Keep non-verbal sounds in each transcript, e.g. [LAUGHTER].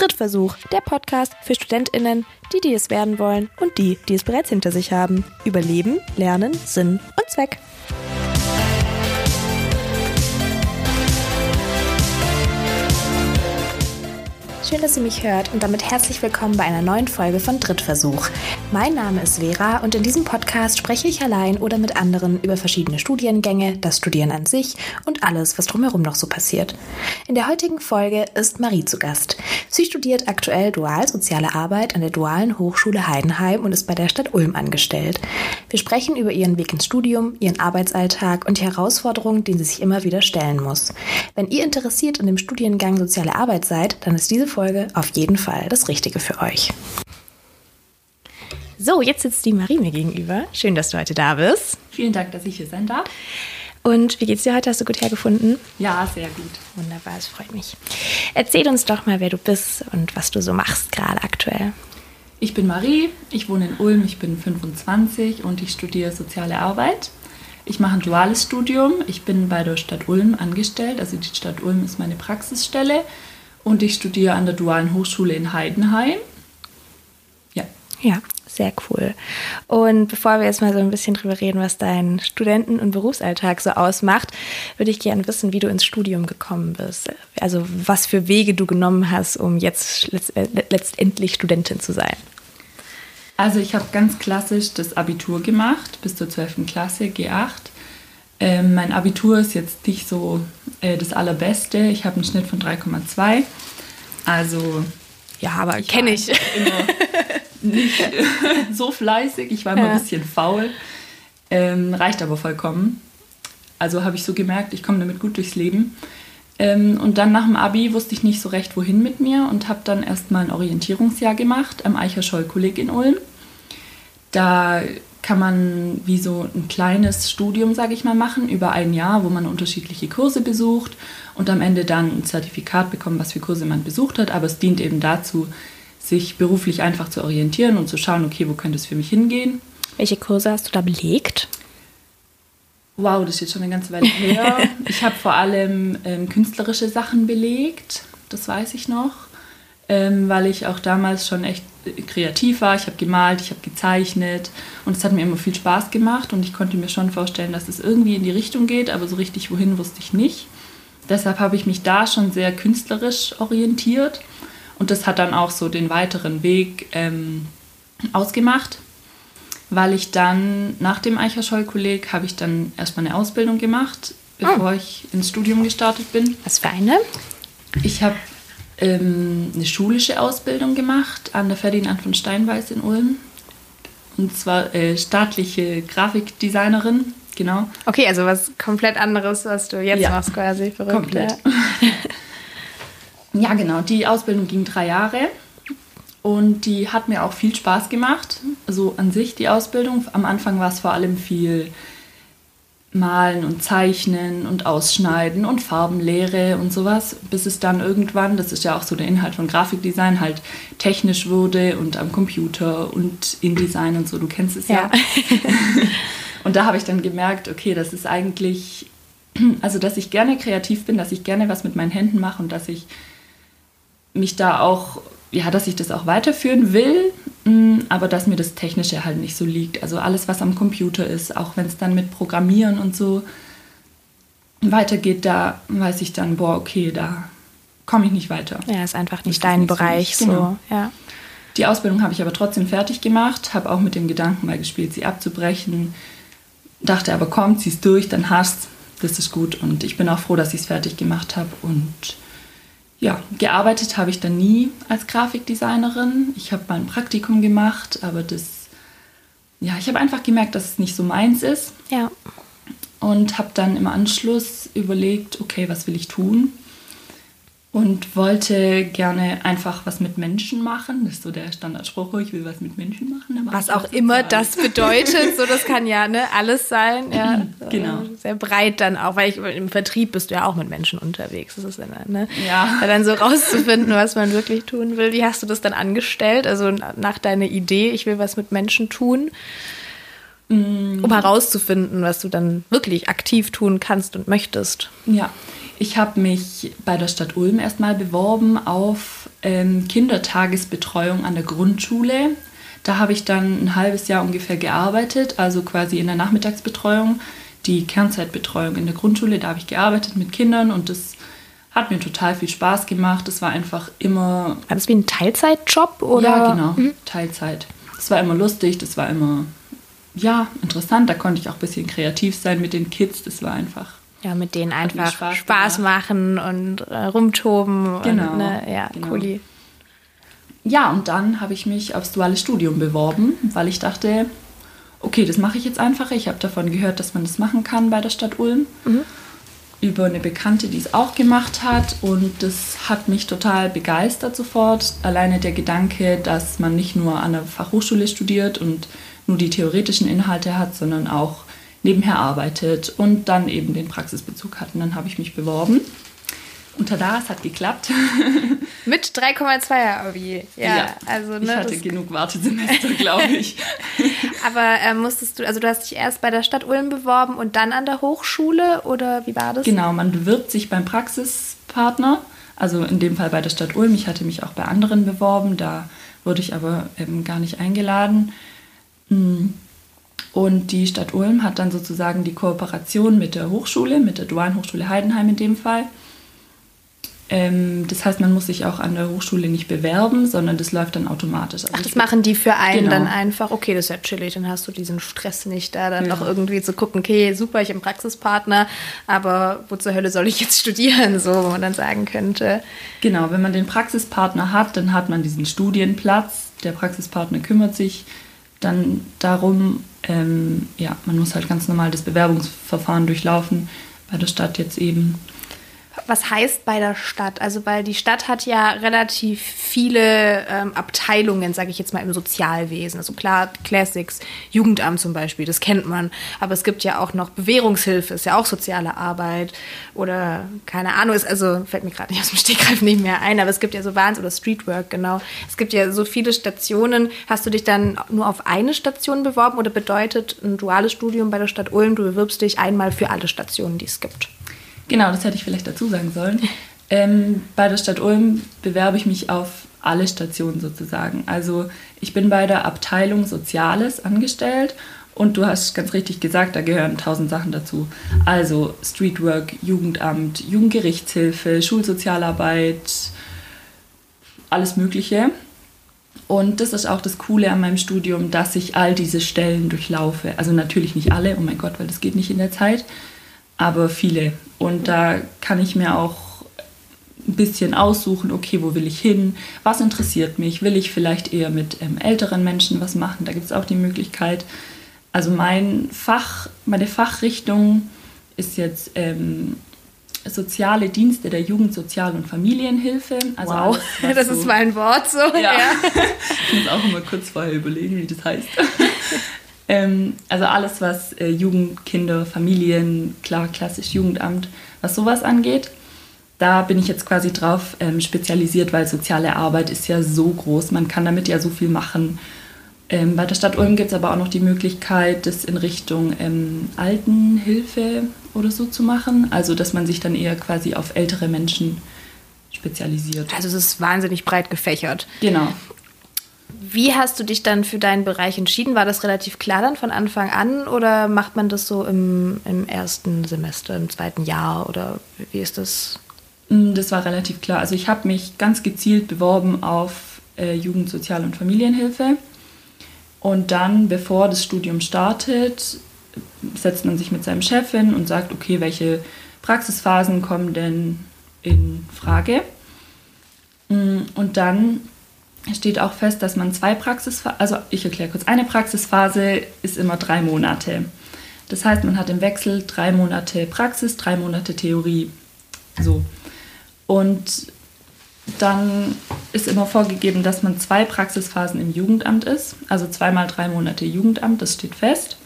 Drittversuch, der Podcast für StudentInnen, die, die es werden wollen und die, die es bereits hinter sich haben. Über Leben, Lernen, Sinn und Zweck. Schön, dass ihr mich hört und damit herzlich willkommen bei einer neuen Folge von Drittversuch. Mein Name ist Vera und in diesem Podcast spreche ich allein oder mit anderen über verschiedene Studiengänge, das Studieren an sich und alles, was drumherum noch so passiert. In der heutigen Folge ist Marie zu Gast. Sie studiert aktuell Dual Soziale Arbeit an der Dualen Hochschule Heidenheim und ist bei der Stadt Ulm angestellt. Wir sprechen über ihren Weg ins Studium, ihren Arbeitsalltag und die Herausforderungen, denen sie sich immer wieder stellen muss. Wenn ihr interessiert an dem Studiengang Soziale Arbeit seid, dann ist diese Folge Folge auf jeden Fall das Richtige für euch. So, jetzt sitzt die Marie mir gegenüber. Schön, dass du heute da bist. Vielen Dank, dass ich hier sein darf. Und wie geht's dir heute? Hast du gut hergefunden? Ja, sehr gut. Wunderbar, es freut mich. Erzähl uns doch mal, wer du bist und was du so machst gerade aktuell. Ich bin Marie, ich wohne in Ulm, ich bin 25 und ich studiere soziale Arbeit. Ich mache ein duales Studium. Ich bin bei der Stadt Ulm angestellt. Also die Stadt Ulm ist meine Praxisstelle und ich studiere an der Dualen Hochschule in Heidenheim. Ja. Ja, sehr cool. Und bevor wir jetzt mal so ein bisschen drüber reden, was dein Studenten- und Berufsalltag so ausmacht, würde ich gerne wissen, wie du ins Studium gekommen bist. Also was für Wege du genommen hast, um jetzt äh, letztendlich Studentin zu sein. Also ich habe ganz klassisch das Abitur gemacht bis zur 12. Klasse, G8. Ähm, mein Abitur ist jetzt nicht so äh, das allerbeste. Ich habe einen Schnitt von 3,2. Also. Ja, aber kenne ich. Immer nicht [LAUGHS] so fleißig. Ich war immer ja. ein bisschen faul. Ähm, reicht aber vollkommen. Also habe ich so gemerkt, ich komme damit gut durchs Leben. Ähm, und dann nach dem Abi wusste ich nicht so recht, wohin mit mir und habe dann erstmal ein Orientierungsjahr gemacht am Eicherscholl-Kolleg in Ulm. Da kann man wie so ein kleines Studium, sage ich mal, machen über ein Jahr, wo man unterschiedliche Kurse besucht und am Ende dann ein Zertifikat bekommt, was für Kurse man besucht hat. Aber es dient eben dazu, sich beruflich einfach zu orientieren und zu schauen, okay, wo könnte es für mich hingehen. Welche Kurse hast du da belegt? Wow, das ist jetzt schon eine ganze Weile her. [LAUGHS] ich habe vor allem ähm, künstlerische Sachen belegt, das weiß ich noch, ähm, weil ich auch damals schon echt kreativ war. Ich habe gemalt, ich habe gezeichnet und es hat mir immer viel Spaß gemacht und ich konnte mir schon vorstellen, dass es irgendwie in die Richtung geht, aber so richtig wohin wusste ich nicht. Deshalb habe ich mich da schon sehr künstlerisch orientiert und das hat dann auch so den weiteren Weg ähm, ausgemacht, weil ich dann nach dem Eicherscholl-Kolleg habe ich dann erstmal eine Ausbildung gemacht, bevor oh. ich ins Studium gestartet bin. Was für eine? Ich habe ähm, eine schulische Ausbildung gemacht an der Ferdinand von Steinweiß in Ulm. Und zwar äh, staatliche Grafikdesignerin, genau. Okay, also was komplett anderes, was du jetzt ja. machst, quasi. Verrückt, komplett. Ja. ja, genau. Die Ausbildung ging drei Jahre. Und die hat mir auch viel Spaß gemacht. Also an sich die Ausbildung. Am Anfang war es vor allem viel Malen und Zeichnen und Ausschneiden und Farbenlehre und sowas, bis es dann irgendwann, das ist ja auch so der Inhalt von Grafikdesign, halt technisch wurde und am Computer und InDesign und so, du kennst es ja. ja. [LAUGHS] und da habe ich dann gemerkt, okay, das ist eigentlich, [CLEARS THROAT] also dass ich gerne kreativ bin, dass ich gerne was mit meinen Händen mache und dass ich mich da auch ja, dass ich das auch weiterführen will, mm, aber dass mir das Technische halt nicht so liegt. Also alles, was am Computer ist, auch wenn es dann mit Programmieren und so weitergeht, da weiß ich dann, boah, okay, da komme ich nicht weiter. Ja, ist einfach nicht dein nicht Bereich so. Genau. Ja. Die Ausbildung habe ich aber trotzdem fertig gemacht, habe auch mit dem Gedanken mal gespielt, sie abzubrechen. Dachte aber, komm, zieh's durch, dann hast, das ist gut. Und ich bin auch froh, dass ich es fertig gemacht habe und ja, gearbeitet habe ich dann nie als Grafikdesignerin. Ich habe mal ein Praktikum gemacht, aber das, ja, ich habe einfach gemerkt, dass es nicht so meins ist. Ja. Und habe dann im Anschluss überlegt, okay, was will ich tun? Und wollte gerne einfach was mit Menschen machen. Das ist so der Standardspruch, ich will was mit Menschen machen. was auch immer das bedeutet, so das kann ja ne, alles sein. Ja, [LAUGHS] genau. Sehr breit dann auch, weil ich, im Vertrieb bist du ja auch mit Menschen unterwegs. Das ist dann, ne? Ja. Dann so rauszufinden, was man wirklich tun will. Wie hast du das dann angestellt? Also nach deiner Idee, ich will was mit Menschen tun. Um herauszufinden, was du dann wirklich aktiv tun kannst und möchtest. Ja, ich habe mich bei der Stadt Ulm erstmal beworben auf ähm, Kindertagesbetreuung an der Grundschule. Da habe ich dann ein halbes Jahr ungefähr gearbeitet, also quasi in der Nachmittagsbetreuung, die Kernzeitbetreuung in der Grundschule. Da habe ich gearbeitet mit Kindern und das hat mir total viel Spaß gemacht. Das war einfach immer. War das wie ein Teilzeitjob oder? Ja, genau, mhm. Teilzeit. Das war immer lustig, das war immer ja interessant. Da konnte ich auch ein bisschen kreativ sein mit den Kids. Das war einfach ja, mit denen einfach Spaß, Spaß machen und äh, rumtoben. Genau. Und, ne, ja, genau. cooli. Ja, und dann habe ich mich aufs duale Studium beworben, weil ich dachte, okay, das mache ich jetzt einfach. Ich habe davon gehört, dass man das machen kann bei der Stadt Ulm. Mhm. Über eine Bekannte, die es auch gemacht hat. Und das hat mich total begeistert sofort. Alleine der Gedanke, dass man nicht nur an der Fachhochschule studiert und nur die theoretischen Inhalte hat, sondern auch nebenher arbeitet und dann eben den Praxisbezug hat. Und dann habe ich mich beworben. Und tada, es hat geklappt. [LAUGHS] Mit 3,2er Abi. Ja, ja, also ne, ich hatte genug Wartesemester, glaube ich. [LAUGHS] Aber äh, musstest du, also du hast dich erst bei der Stadt Ulm beworben und dann an der Hochschule oder wie war das? Genau, man bewirbt sich beim Praxispartner, also in dem Fall bei der Stadt Ulm. Ich hatte mich auch bei anderen beworben, da wurde ich aber eben gar nicht eingeladen. Hm. Und die Stadt Ulm hat dann sozusagen die Kooperation mit der Hochschule, mit der Dualen Hochschule Heidenheim in dem Fall. Ähm, das heißt, man muss sich auch an der Hochschule nicht bewerben, sondern das läuft dann automatisch. Also Ach, das machen die für einen genau. dann einfach. Okay, das ist ja chillig, dann hast du diesen Stress nicht da, dann ja. noch irgendwie zu gucken, okay, super, ich einen Praxispartner, aber wo zur Hölle soll ich jetzt [LAUGHS] studieren, so, wo man dann sagen könnte. Genau, wenn man den Praxispartner hat, dann hat man diesen Studienplatz. Der Praxispartner kümmert sich dann darum, ähm, ja, man muss halt ganz normal das Bewerbungsverfahren durchlaufen, bei der Stadt jetzt eben was heißt bei der Stadt? Also, weil die Stadt hat ja relativ viele ähm, Abteilungen, sage ich jetzt mal, im Sozialwesen. Also klar, Classics, Jugendamt zum Beispiel, das kennt man. Aber es gibt ja auch noch Bewährungshilfe, ist ja auch soziale Arbeit. Oder keine Ahnung, ist also, fällt mir gerade nicht aus dem Stegreif nicht mehr ein, aber es gibt ja so Wahns oder Streetwork, genau. Es gibt ja so viele Stationen. Hast du dich dann nur auf eine Station beworben oder bedeutet ein duales Studium bei der Stadt Ulm, du bewirbst dich einmal für alle Stationen, die es gibt? Genau, das hätte ich vielleicht dazu sagen sollen. [LAUGHS] Ähm, bei der Stadt Ulm bewerbe ich mich auf alle Stationen sozusagen. Also ich bin bei der Abteilung Soziales angestellt und du hast ganz richtig gesagt, da gehören tausend Sachen dazu. Also Streetwork, Jugendamt, Jugendgerichtshilfe, Schulsozialarbeit, alles Mögliche. Und das ist auch das Coole an meinem Studium, dass ich all diese Stellen durchlaufe. Also natürlich nicht alle, oh mein Gott, weil das geht nicht in der Zeit aber viele. Und da kann ich mir auch ein bisschen aussuchen, okay, wo will ich hin, was interessiert mich, will ich vielleicht eher mit ähm, älteren Menschen was machen, da gibt es auch die Möglichkeit. Also mein Fach, meine Fachrichtung ist jetzt ähm, soziale Dienste der Jugend-, Sozial- und Familienhilfe. Also wow, alles, [LAUGHS] das so, ist mein Wort so. Ja. ja. [LAUGHS] ich muss auch immer kurz vorher überlegen, wie das heißt. Ähm, also alles, was äh, Jugend, Kinder, Familien, klar, klassisch Jugendamt, was sowas angeht. Da bin ich jetzt quasi drauf ähm, spezialisiert, weil soziale Arbeit ist ja so groß. Man kann damit ja so viel machen. Ähm, bei der Stadt Ulm gibt es aber auch noch die Möglichkeit, das in Richtung ähm, Altenhilfe oder so zu machen. Also, dass man sich dann eher quasi auf ältere Menschen spezialisiert. Also, es ist wahnsinnig breit gefächert. Genau. Wie hast du dich dann für deinen Bereich entschieden? War das relativ klar dann von Anfang an oder macht man das so im, im ersten Semester, im zweiten Jahr oder wie ist das? Mm, das war relativ klar. Also ich habe mich ganz gezielt beworben auf äh, Jugend-, Sozial- und Familienhilfe. Und dann, bevor das Studium startet, setzt man sich mit seinem Chef hin und sagt, okay, welche Praxisphasen kommen denn in Frage? Mm, und dann steht auch fest, dass man zwei Praxisphasen, also ich erkläre kurz, eine Praxisphase ist immer drei Monate. Das heißt, man hat im Wechsel drei Monate Praxis, drei Monate Theorie. So. Und dann ist immer vorgegeben, dass man zwei Praxisphasen im Jugendamt ist. Also zweimal drei Monate Jugendamt, das steht fest.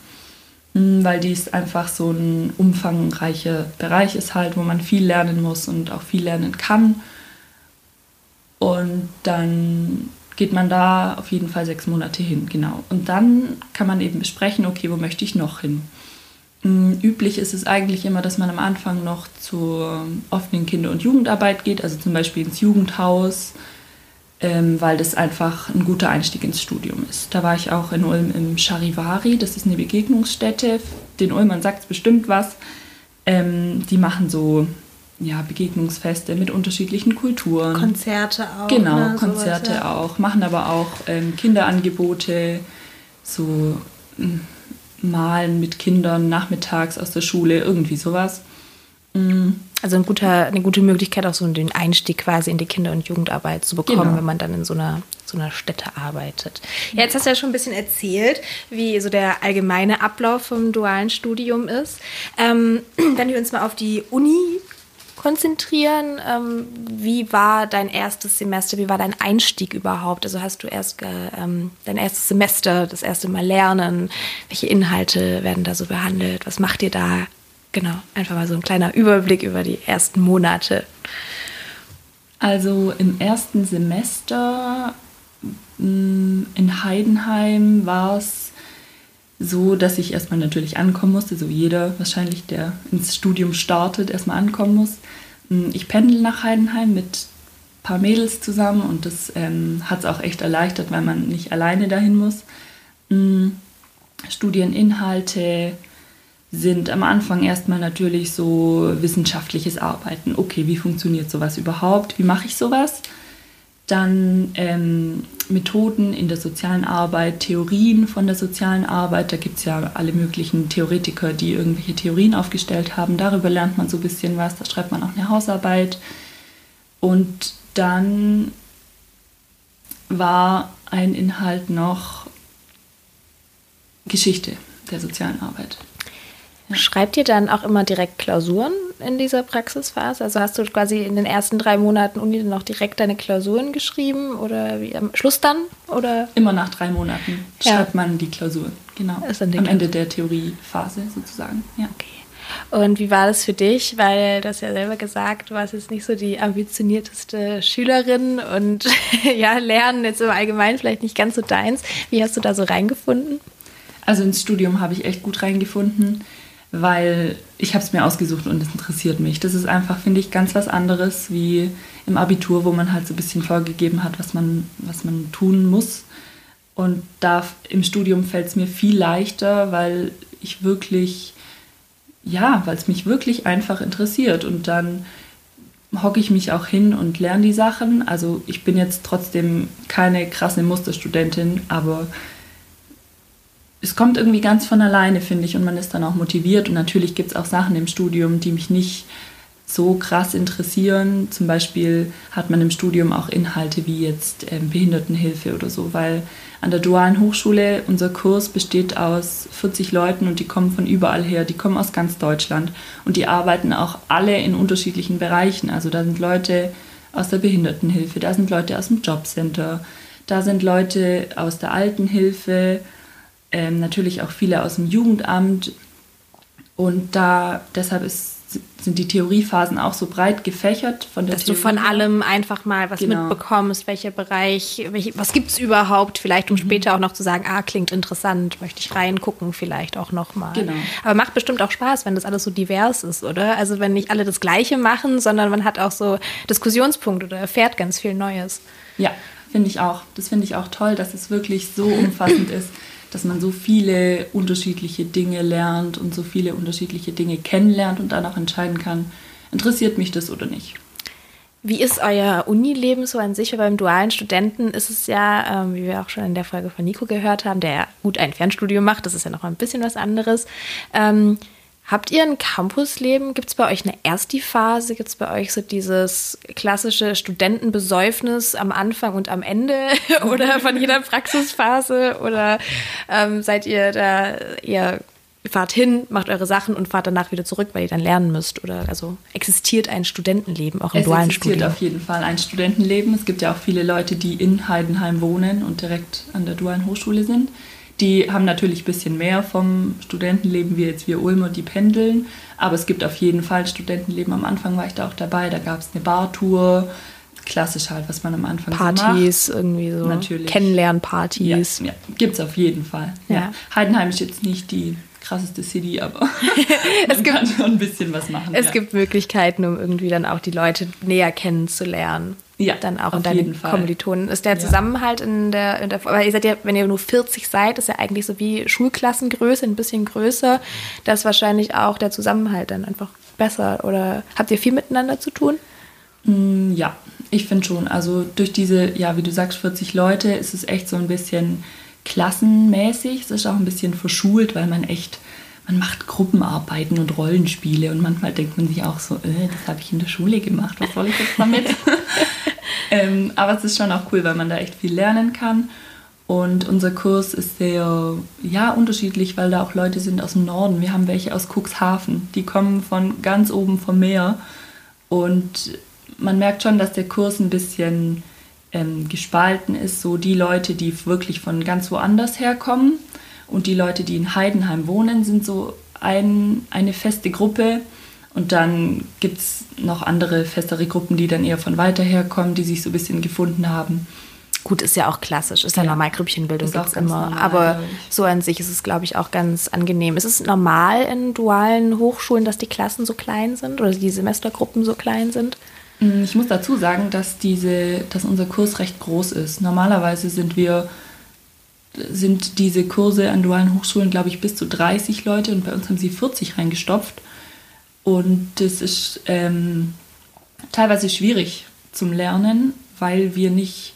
Hm, weil dies einfach so ein umfangreicher Bereich ist halt, wo man viel lernen muss und auch viel lernen kann. Und dann geht man da auf jeden Fall sechs Monate hin, genau. Und dann kann man eben besprechen, okay, wo möchte ich noch hin? Mm, üblich ist es eigentlich immer, dass man am Anfang noch zur offenen Kinder- und Jugendarbeit geht, also zum Beispiel ins Jugendhaus, ähm, weil das einfach ein guter Einstieg ins Studium ist. Da war ich auch in Ulm im Charivari, das ist eine Begegnungsstätte. Den Ulmern sagt es bestimmt was. Ähm, die machen so ja, Begegnungsfeste mit unterschiedlichen Kulturen. Konzerte auch. Genau, ne, Konzerte sowas, ja. auch. Machen aber auch ähm, Kinderangebote, so ähm, Malen mit Kindern nachmittags aus der Schule, irgendwie sowas. Mhm. Also ein guter, eine gute Möglichkeit, auch so den Einstieg quasi in die Kinder- und Jugendarbeit zu bekommen, genau. wenn man dann in so einer, so einer Stätte arbeitet. Ja, jetzt hast du ja schon ein bisschen erzählt, wie so der allgemeine Ablauf vom dualen Studium ist. Ähm, [CLEARS THROAT] wenn wir uns mal auf die Uni konzentrieren. Ähm, wie war dein erstes Semester? Wie war dein Einstieg überhaupt? Also hast du erst ähm, dein erstes Semester, das erste Mal lernen? Welche Inhalte werden da so behandelt? Was macht ihr da? Genau, einfach mal so ein kleiner Überblick über die ersten Monate. Also im ersten Semester mm, in Heidenheim war es so, dass ich erstmal natürlich ankommen musste, so wie jeder wahrscheinlich, der ins Studium startet, erstmal ankommen muss. Mm, ich pendel nach Heidenheim mit ein paar Mädels zusammen und das ähm, hat es auch echt erleichtert, weil man nicht alleine dahin muss. Mm, Studieninhalte sind am Anfang erstmal natürlich so wissenschaftliches Arbeiten. Okay, wie funktioniert sowas überhaupt? Wie mache ich sowas? Dann ähm, Methoden in der sozialen Arbeit, Theorien von der sozialen Arbeit. Da gibt es ja alle möglichen Theoretiker, die irgendwelche Theorien aufgestellt haben. Darüber lernt man so ein bisschen was. Da schreibt man auch eine Hausarbeit. Und dann war ein Inhalt noch Geschichte der sozialen Arbeit. Schreibt ihr dann auch immer direkt Klausuren in dieser Praxisphase? Also hast du quasi in den ersten drei Monaten Uni dann auch direkt deine Klausuren geschrieben oder wie am Schluss dann? Oder? Immer nach drei Monaten ja. schreibt man die Klausuren, genau. Am Ende der Theoriephase sozusagen. Ja. Okay. Und wie war das für dich? Weil du hast ja selber gesagt, du warst jetzt nicht so die ambitionierteste Schülerin und [LAUGHS] ja, Lernen jetzt im Allgemeinen vielleicht nicht ganz so deins. Wie hast du da so reingefunden? Also ins Studium habe ich echt gut reingefunden weil ich habe es mir ausgesucht und es interessiert mich. Das ist einfach, finde ich, ganz was anderes wie im Abitur, wo man halt so ein bisschen vorgegeben hat, was man, was man tun muss. Und da im Studium fällt es mir viel leichter, weil ich wirklich, ja, weil es mich wirklich einfach interessiert. Und dann hocke ich mich auch hin und lerne die Sachen. Also ich bin jetzt trotzdem keine krasse Musterstudentin, aber es kommt irgendwie ganz von alleine, finde ich, und man ist dann auch motiviert. Und natürlich gibt es auch Sachen im Studium, die mich nicht so krass interessieren. Zum Beispiel hat man im Studium auch Inhalte wie jetzt ähm, Behindertenhilfe oder so, weil an der dualen Hochschule unser Kurs besteht aus 40 Leuten und die kommen von überall her, die kommen aus ganz Deutschland und die arbeiten auch alle in unterschiedlichen Bereichen. Also da sind Leute aus der Behindertenhilfe, da sind Leute aus dem Jobcenter, da sind Leute aus der Altenhilfe, ähm, natürlich auch viele aus dem Jugendamt. Und da deshalb ist, sind die Theoriephasen auch so breit gefächert von der Dass Theorie. du von allem einfach mal was genau. mitbekommst, welcher Bereich, welche, was gibt es überhaupt, vielleicht um mhm. später auch noch zu sagen, ah, klingt interessant, möchte ich reingucken, vielleicht auch nochmal. Genau. Aber macht bestimmt auch Spaß, wenn das alles so divers ist, oder? Also wenn nicht alle das Gleiche machen, sondern man hat auch so Diskussionspunkte oder erfährt ganz viel Neues. Ja, finde ich auch. Das finde ich auch toll, dass es wirklich so umfassend [CLEARS THROAT] ist dass man so viele unterschiedliche Dinge lernt und so viele unterschiedliche Dinge kennenlernt und dann auch entscheiden kann, interessiert mich das oder nicht. Wie ist euer Unileben so an sich? Weil beim dualen Studenten ist es ja, ähm, wie wir auch schon in der Folge von Nico gehört haben, der ja gut ein Fernstudium macht, das ist ja noch ein bisschen was anderes. Ähm, Habt ihr ein Campusleben? Gibt es bei euch eine Ersti-Phase? Gibt es bei euch so dieses klassische Studentenbesäufnis am Anfang und am Ende [LAUGHS] oder von jeder Praxisphase? Oder ähm, seid ihr da ihr fahrt hin, macht eure Sachen und fahrt danach wieder zurück, weil ihr dann lernen müsst? Oder also existiert ein Studentenleben auch im es dualen Studium? Es existiert auf jeden Fall ein Studentenleben. Es gibt ja auch viele Leute, die in Heidenheim wohnen und direkt an der dualen Hochschule sind. Die haben natürlich ein bisschen mehr vom Studentenleben wie jetzt wir Ulmer, die pendeln. Aber es gibt auf jeden Fall Studentenleben. Am Anfang war ich da auch dabei. Da gab es eine Bartour. Klassisch halt, was man am Anfang Partys, so macht. irgendwie so. Natürlich. Kennenlernpartys. Ja, ja. gibt es auf jeden Fall. Ja. ja. Heidenheim ist jetzt nicht die krasseste City, aber [LAUGHS] es gibt, schon ein bisschen was machen. Es ja. gibt Möglichkeiten, um irgendwie dann auch die Leute näher kennenzulernen. Ja, dann auch in deinen Kommilitonen. Ist der Zusammenhalt ja. in der, in der, weil ihr seid ja, wenn ihr nur 40 seid, ist ja eigentlich so wie Schulklassengröße, ein bisschen größer. Da ist wahrscheinlich auch der Zusammenhalt dann einfach besser. Oder habt ihr viel miteinander zu tun? Mm, ja, ich finde schon. Also durch diese, ja, wie du sagst, 40 Leute ist es echt so ein bisschen klassenmäßig. Es ist auch ein bisschen verschult, weil man echt man macht Gruppenarbeiten und Rollenspiele und manchmal denkt man sich auch so, äh, das habe ich in der Schule gemacht, was soll ich jetzt damit? [LAUGHS] ähm, aber es ist schon auch cool, weil man da echt viel lernen kann. Und unser Kurs ist sehr ja, unterschiedlich, weil da auch Leute sind aus dem Norden. Wir haben welche aus Cuxhaven, die kommen von ganz oben vom Meer. Und man merkt schon, dass der Kurs ein bisschen ähm, gespalten ist. So die Leute, die wirklich von ganz woanders herkommen und die Leute, die in Heidenheim wohnen, sind so ein, eine feste Gruppe. Und dann gibt es noch andere festere Gruppen, die dann eher von weiter her kommen, die sich so ein bisschen gefunden haben. Gut, ist ja auch klassisch, ist ja, ja normal, Grüppchenbildung gibt es immer. Normal, aber so an sich ist es, glaube ich, auch ganz angenehm. Ist es normal in dualen Hochschulen, dass die Klassen so klein sind oder die Semestergruppen so klein sind? Mm, ich muss dazu sagen, dass, diese, dass unser Kurs recht groß ist. Normalerweise sind wir sind diese Kurse an dualen Hochschulen, glaube ich, bis zu 30 Leute und bei uns haben sie 40 reingestopft. Und das ist ähm, teilweise schwierig zum Lernen, weil wir nicht,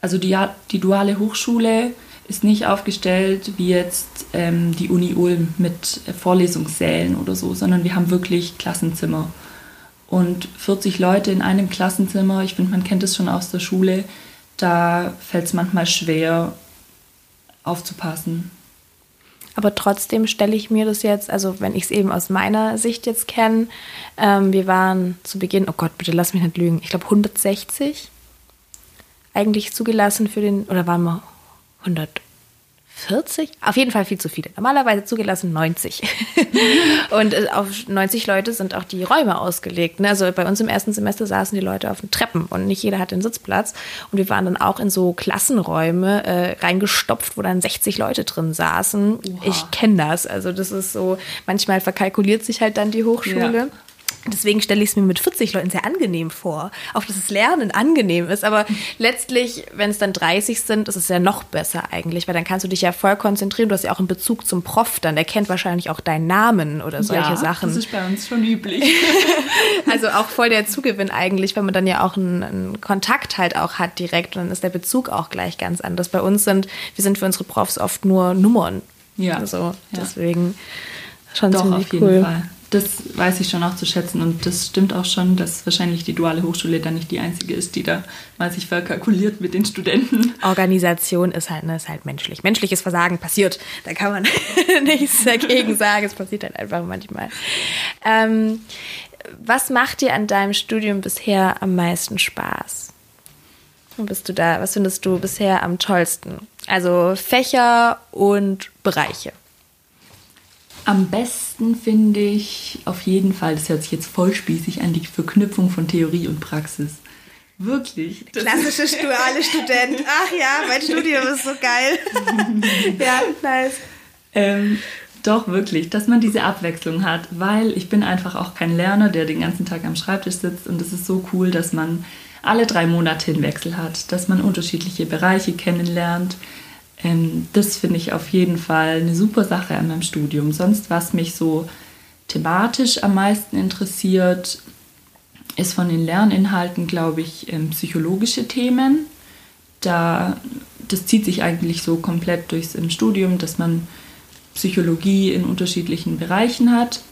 also die, die duale Hochschule ist nicht aufgestellt wie jetzt ähm, die Uni Ulm mit Vorlesungssälen oder so, sondern wir haben wirklich Klassenzimmer. Und 40 Leute in einem Klassenzimmer, ich finde, man kennt es schon aus der Schule, da fällt es manchmal schwer, aufzupassen. Aber trotzdem stelle ich mir das jetzt, also wenn ich es eben aus meiner Sicht jetzt kenne, ähm, wir waren zu Beginn, oh Gott, bitte lass mich nicht lügen, ich glaube 160 eigentlich zugelassen für den, oder waren wir 100? 40? Auf jeden Fall viel zu viele. Normalerweise zugelassen 90. [LAUGHS] und äh, auf 90 Leute sind auch die Räume ausgelegt. Ne? Also bei uns im ersten Semester saßen die Leute auf den Treppen und nicht jeder hatte einen Sitzplatz. Und wir waren dann auch in so Klassenräume äh, reingestopft, wo dann 60 Leute drin saßen. Oha. Ich kenne das. Also das ist so, manchmal verkalkuliert sich halt dann die Hochschule. Ja. Deswegen stelle ich es mir mit 40 Leuten sehr angenehm vor. Auch dass das Lernen angenehm ist. Aber letztlich, wenn es dann 30 sind, ist es ja noch besser eigentlich, weil dann kannst du dich ja voll konzentrieren. Du hast ja auch einen Bezug zum Prof dann. Der kennt wahrscheinlich auch deinen Namen oder solche ja, Sachen. Das ist bei uns schon üblich. [LAUGHS] [LAUGHS] also auch voll der Zugewinn eigentlich, weil man dann ja auch einen, einen, Kontakt halt auch hat direkt. Und dann ist der Bezug auch gleich ganz anders. Bei uns sind, wir sind für unsere Profs oft nur Nummern. Ja. Also deswegen schon Doch, ziemlich auf jeden Fall das weiß ich schon auch zu schätzen und das stimmt auch schon, dass wahrscheinlich die duale Hochschule dann nicht die einzige ist, die da mal sich verkalkuliert mit den Studenten. Organisation ist halt, ne, ist halt menschlich. Menschliches Versagen passiert. Da kann man [LAUGHS] nichts dagegen sagen. Es passiert halt einfach manchmal. Ähm, was macht dir an deinem Studium bisher am meisten Spaß? Bist du da? Was findest du bisher am tollsten? Also Fächer und Bereiche. Am besten finde ich auf jeden Fall, das hört sich jetzt voll spießig an, die Verknüpfung von Theorie und Praxis. Wirklich. Klassische duale Student. Ach ja, mein Studium ist so geil. [LAUGHS] ja, nice. Ähm, doch, wirklich, dass man diese Abwechslung hat, weil ich bin einfach auch kein Lerner, der den ganzen Tag am Schreibtisch sitzt und es ist so cool, dass man alle drei Monate einen Wechsel hat, dass man unterschiedliche Bereiche kennenlernt, ähm, das finde ich auf jeden Fall eine super Sache an meinem Studium. Sonst, was mich so thematisch am meisten interessiert, ist von den Lerninhalten, glaube ich, ähm, psychologische Themen. Da, das zieht sich eigentlich so komplett durchs im Studium, dass man Psychologie in unterschiedlichen Bereichen hat.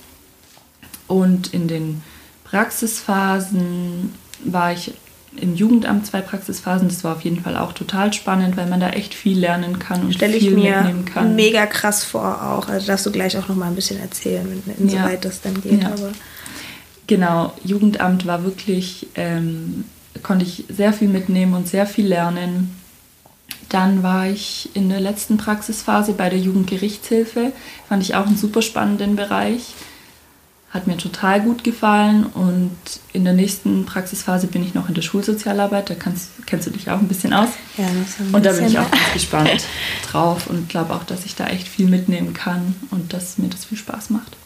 Und in den Praxisphasen war ich im Jugendamt zwei Praxisphasen. Das war auf jeden Fall auch total spannend, weil man da echt viel lernen kann und Stell viel mitnehmen kann. ich mir mega krass vor auch. Also darfst du gleich auch noch mal ein bisschen erzählen, insoweit ja. das dann geht. Ja. Aber genau, Jugendamt war wirklich, ähm, konnte ich sehr viel mitnehmen und sehr viel lernen. Dann war ich in der letzten Praxisphase bei der Jugendgerichtshilfe. Fand ich auch einen super spannenden Bereich hat mir total gut gefallen und in der nächsten Praxisphase bin ich noch in der Schulsozialarbeit, da kannst, kennst du dich auch ein bisschen aus. Ja, das ein und da bin ich auch ganz gespannt drauf und glaube auch, dass ich da echt viel mitnehmen kann und dass mir das viel Spaß macht.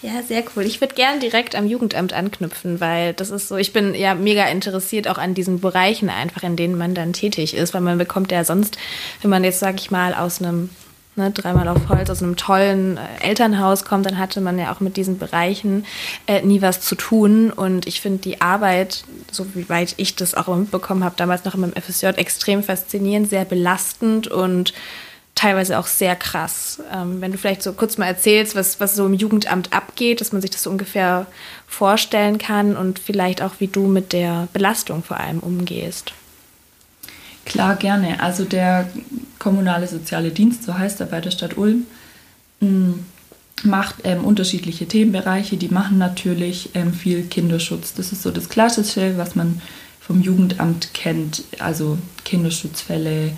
Ja, sehr cool. Ich würde gern direkt am Jugendamt anknüpfen, weil das ist so, ich bin ja mega interessiert auch an diesen Bereichen einfach, in denen man dann tätig ist, weil man bekommt ja sonst, wenn man jetzt, sag ich mal, aus einem ne, dreimal auf Holz aus einem tollen äh, Elternhaus kommt, dann hatte man ja auch mit diesen Bereichen äh, nie was zu tun. Und ich finde die Arbeit, so wie weit ich das auch mitbekommen habe, damals noch in meinem FSJ, extrem faszinierend, sehr belastend und teilweise auch sehr krass. Ähm, wenn du vielleicht so kurz mal erzählst, was, was so im Jugendamt abgeht, dass man sich das so ungefähr vorstellen kann und vielleicht auch, wie du mit der Belastung vor allem umgehst. Klar, gerne. Also der kommunale soziale Dienst, so heißt er bei der Stadt Ulm, mm, macht ähm, unterschiedliche Themenbereiche. Die machen natürlich ähm, viel Kinderschutz. Das ist so das Klassische, was man vom Jugendamt kennt. Also Kinderschutzfälle,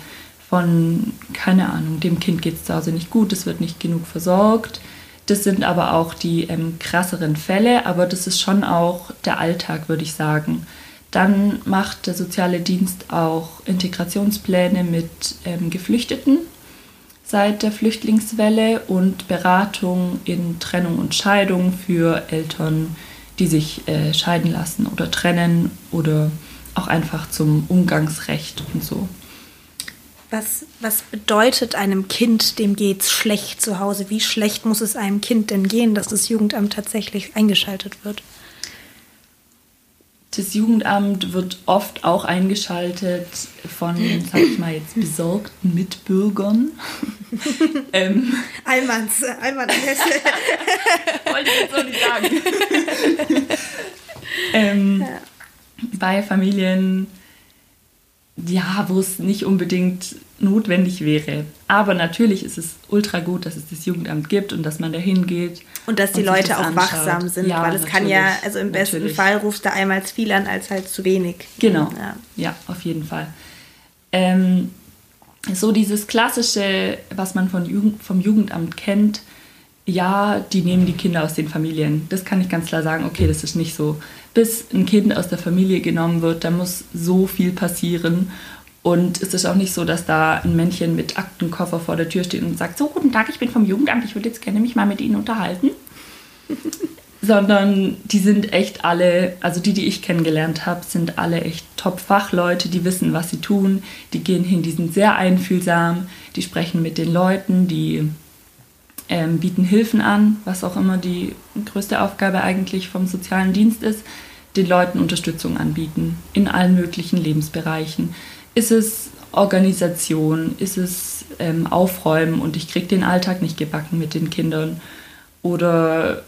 von, keine Ahnung, dem Kind geht es zu Hause nicht gut, es wird nicht genug versorgt. Das sind aber auch die ähm, krasseren Fälle, aber das ist schon auch der Alltag, würde ich sagen. Dann macht der soziale Dienst auch Integrationspläne mit ähm, Geflüchteten seit der Flüchtlingswelle und Beratung in Trennung und Scheidung für Eltern, die sich äh, scheiden lassen oder trennen oder auch einfach zum Umgangsrecht und so. Was, was bedeutet einem Kind, dem geht's schlecht zu Hause? Wie schlecht muss es einem Kind denn gehen, dass das Jugendamt tatsächlich eingeschaltet wird? Das Jugendamt wird oft auch eingeschaltet von, sag ich mal jetzt, besorgten Mitbürgern. [LAUGHS] ähm, Allmanns, Allmanns [LAUGHS] Wollte ich jetzt so nicht sagen. [LAUGHS] ähm, ja. Bei Familien, ja, wo es nicht unbedingt notwendig wäre. Aber natürlich ist es ultra gut, dass es das Jugendamt gibt und dass man da hingeht. Und dass die und Leute das auch anschaut. wachsam sind, ja, weil es kann ja, also im besten natürlich. Fall rufst du einmal zu viel an als halt zu wenig. Genau. Ja, ja auf jeden Fall. Ähm, so dieses klassische, was man von Jugend, vom Jugendamt kennt, ja, die nehmen die Kinder aus den Familien. Das kann ich ganz klar sagen, okay, das ist nicht so bis ein Kind aus der Familie genommen wird, da muss so viel passieren. Und es ist auch nicht so, dass da ein Männchen mit Aktenkoffer vor der Tür steht und sagt, so, guten Tag, ich bin vom Jugendamt, ich würde jetzt gerne mich mal mit Ihnen unterhalten. [LAUGHS] Sondern die sind echt alle, also die, die ich kennengelernt habe, sind alle echt Top-Fachleute, die wissen, was sie tun, die gehen hin, die sind sehr einfühlsam, die sprechen mit den Leuten, die ähm, bieten Hilfen an, was auch immer die größte Aufgabe eigentlich vom sozialen Dienst ist den Leuten Unterstützung anbieten in allen möglichen Lebensbereichen. Ist es Organisation, ist es ähm, Aufräumen und ich kriege den Alltag nicht gebacken mit den Kindern oder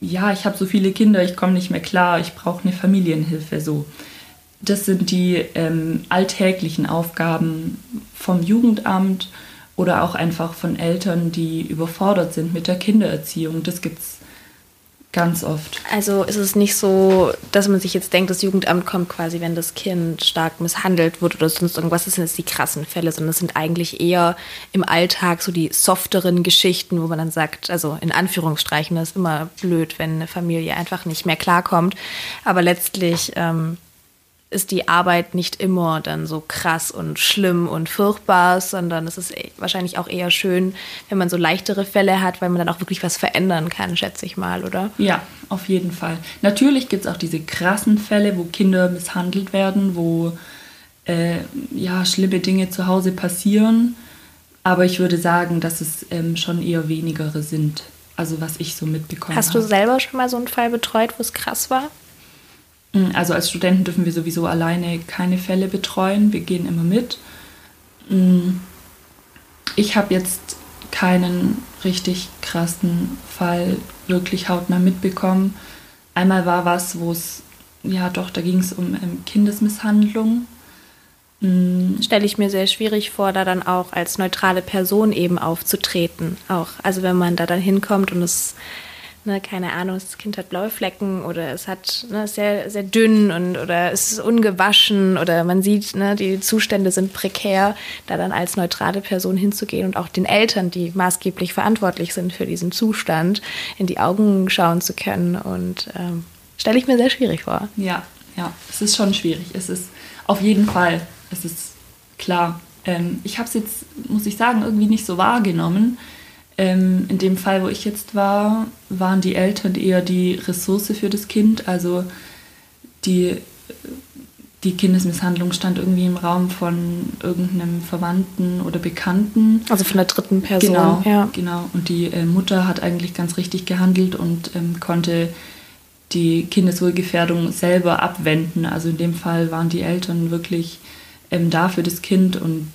ja, ich habe so viele Kinder, ich komme nicht mehr klar, ich brauche eine Familienhilfe so. Das sind die ähm, alltäglichen Aufgaben vom Jugendamt oder auch einfach von Eltern, die überfordert sind mit der Kindererziehung. Das gibt es Ganz oft. Also ist es nicht so, dass man sich jetzt denkt, das Jugendamt kommt quasi, wenn das Kind stark misshandelt wird oder sonst irgendwas. Das sind jetzt die krassen Fälle, sondern das sind eigentlich eher im Alltag so die softeren Geschichten, wo man dann sagt, also in Anführungsstreichen, das ist immer blöd, wenn eine Familie einfach nicht mehr klarkommt. Aber letztlich ähm, ist die Arbeit nicht immer dann so krass und schlimm und furchtbar, sondern es ist e-, wahrscheinlich auch eher schön, wenn man so leichtere Fälle hat, weil man dann auch wirklich was verändern kann, schätze ich mal, oder? Ja, auf jeden Fall. Natürlich gibt es auch diese krassen Fälle, wo Kinder misshandelt werden, wo äh, ja, schlimme Dinge zu Hause passieren. Aber ich würde sagen, dass es ähm, schon eher wenigere sind. Also was ich so mitbekommen habe. Hast du selber schon mal so einen Fall betreut, wo es krass war? Mm, also als Studenten dürfen wir sowieso alleine keine Fälle betreuen. Wir gehen immer mit. Mm, ich habe jetzt keinen richtig krassen Fall wirklich hautnah mitbekommen. Einmal war was, wo es, ja doch, da ging es um ähm, Kindesmisshandlung. Mm. Stelle ich mir sehr schwierig vor, da dann auch als neutrale Person eben aufzutreten. Auch, also wenn man da dann hinkommt und es ne, keine Ahnung, das Kind hat blaue Flecken oder es hat ne, sehr, sehr dünn und oder es ist ungewaschen oder man sieht, ne, die Zustände sind prekär, da dann als neutrale Person hinzugehen und auch den Eltern, die maßgeblich verantwortlich sind für diesen Zustand, in die Augen schauen zu können. Und ähm, stelle ich mir sehr schwierig vor. Ja, ja, es ist schon schwierig. Es ist auf jeden Fall, es ist klar. Ähm, ich habe es jetzt, muss ich sagen, irgendwie nicht so wahrgenommen Ähm, in dem Fall, wo ich jetzt war, waren die Eltern eher die Ressource für das Kind. Also die, die Kindesmisshandlung stand irgendwie im Raum von irgendeinem Verwandten oder Bekannten. Also von der dritten Person. Genau, ja. genau. Und die äh, Mutter hat eigentlich ganz richtig gehandelt und ähm, konnte die Kindeswohlgefährdung selber abwenden. Also in dem Fall waren die Eltern wirklich ähm, da für das Kind und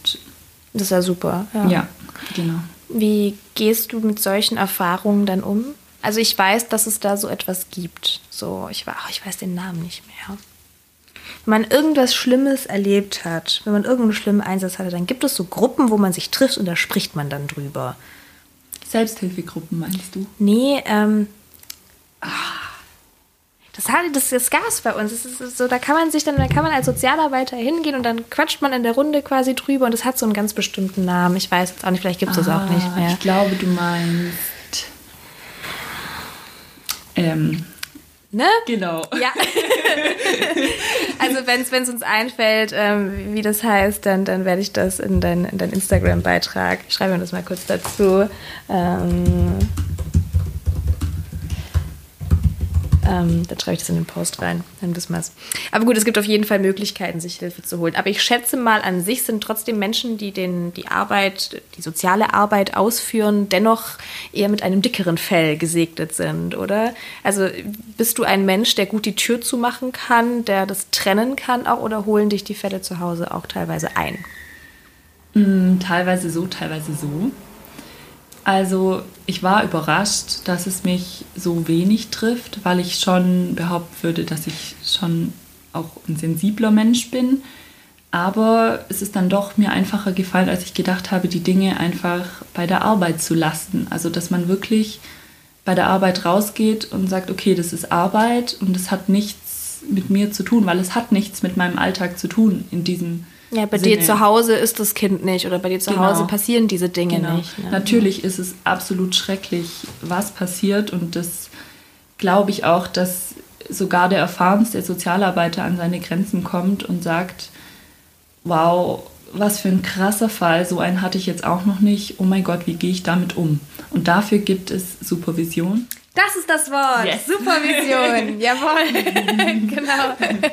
Das ist ja super. ja, genau. Wie gehst du mit solchen Erfahrungen dann um? Also ich weiß, dass es da so etwas gibt. So, ich, war, ich weiß den Namen nicht mehr. Wenn man irgendwas Schlimmes erlebt hat, wenn man irgendeinen schlimmen Einsatz hatte, dann gibt es so Gruppen, wo man sich trifft und da spricht man dann drüber. Selbsthilfegruppen meinst du? Nee, ähm. ah, Das, hat, das, das gab es bei uns. Das ist so, da kann man sich dann, da kann man als Sozialarbeiter hingehen und dann quatscht man in der Runde quasi drüber und das hat so einen ganz bestimmten Namen. Ich weiß jetzt auch nicht, vielleicht gibt es das auch nicht mehr. Ah, Ich glaube, du meinst. Ähm, Ne? genau. Ja. [LAUGHS] also wenn es uns einfällt, ähm, wie das heißt, dann, dann werde ich das in deinen in dein Instagram-Beitrag. Ich schreibe mir das mal kurz dazu. Ähm, ähm, dann schreibe ich das in den Post rein, dann wissen wir es. Aber gut, es gibt auf jeden Fall Möglichkeiten, sich Hilfe zu holen. Aber ich schätze mal, an sich sind trotzdem Menschen, die den, die Arbeit, die soziale Arbeit ausführen, dennoch eher mit einem dickeren Fell gesegnet sind, oder? Also bist du ein Mensch, der gut die Tür zumachen kann, der das trennen kann auch, oder holen dich die Fälle zu Hause auch teilweise ein? Mm, Teilweise so, teilweise so. Also ich war überrascht, dass es mich so wenig trifft, weil ich schon behaupten würde, dass ich schon auch ein sensibler Mensch bin. Aber es ist dann doch mir einfacher gefallen, als ich gedacht habe, die Dinge einfach bei der Arbeit zu lassen. Also dass man wirklich bei der Arbeit rausgeht und sagt, okay, das ist Arbeit und es hat nichts mit mir zu tun, weil es hat nichts mit meinem Alltag zu tun in diesem Ja, bei Sinne. dir zu Hause ist das Kind nicht oder bei dir zu Genau. Hause passieren diese Dinge Genau. nicht. Ne? Natürlich ist es absolut schrecklich, was passiert und das glaube ich auch, dass sogar der erfahrenste Sozialarbeiter an seine Grenzen kommt und sagt, wow, was für ein krasser Fall, so einen hatte ich jetzt auch noch nicht, oh mein Gott, wie gehe ich damit um? Und dafür gibt es Supervision. Das ist das Wort. Yes. Supervision. [LAUGHS] Jawohl. [LAUGHS] genau. [LAUGHS]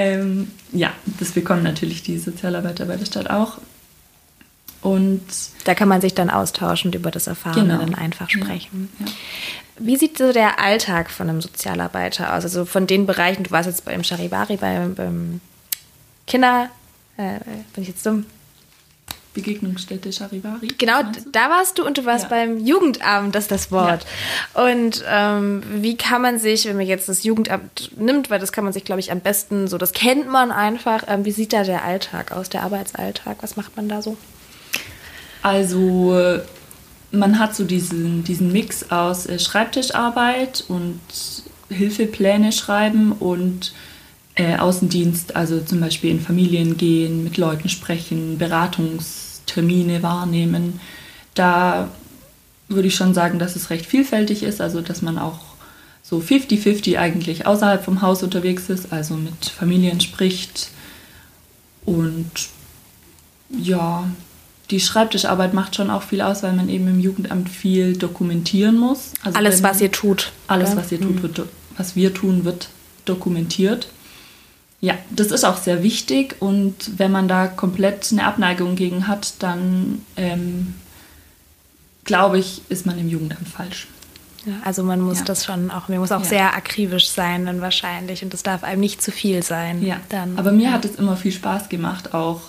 Ähm, ja, das bekommen natürlich die Sozialarbeiter bei der Stadt auch. Und Da kann man sich dann austauschen und über das Erfahrene Genau. dann einfach sprechen. ja. Wie sieht so der Alltag von einem Sozialarbeiter aus? Also von den Bereichen, du warst jetzt beim Charivari, beim, beim Kinder, äh, bin ich jetzt dumm? Begegnungsstätte Charivari. Genau, da warst du und du warst Ja. beim Jugendamt, das ist das Wort. Und ähm, wie kann man sich, wenn man jetzt das Jugendamt nimmt, weil das kann man sich, glaube ich, am besten so, das kennt man einfach, ähm, wie sieht da der Alltag aus, der Arbeitsalltag? Was macht man da so? Also äh, man hat so diesen, diesen Mix aus äh, Schreibtischarbeit und Hilfepläne schreiben und äh, Außendienst, also zum Beispiel in Familien gehen, mit Leuten sprechen, Beratungstermine wahrnehmen. Da würde ich schon sagen, dass es recht vielfältig ist, also dass man auch so 50-50 eigentlich außerhalb vom Haus unterwegs ist, also mit Familien spricht und ja, die Schreibtischarbeit macht schon auch viel aus, weil man eben im Jugendamt viel dokumentieren muss. Also Alles, was ihr tut. alles, Ja. was ihr tut, wird, do- was wir tun, wird dokumentiert. Ja, das ist auch sehr wichtig und wenn man da komplett eine Abneigung gegen hat, dann ähm, glaube ich, ist man im Jugendamt falsch. Ja, also man muss Ja. das schon auch, man muss auch Ja. sehr akribisch sein dann wahrscheinlich und das darf einem nicht zu viel sein. Ja, dann, aber mir hat es immer viel Spaß gemacht, auch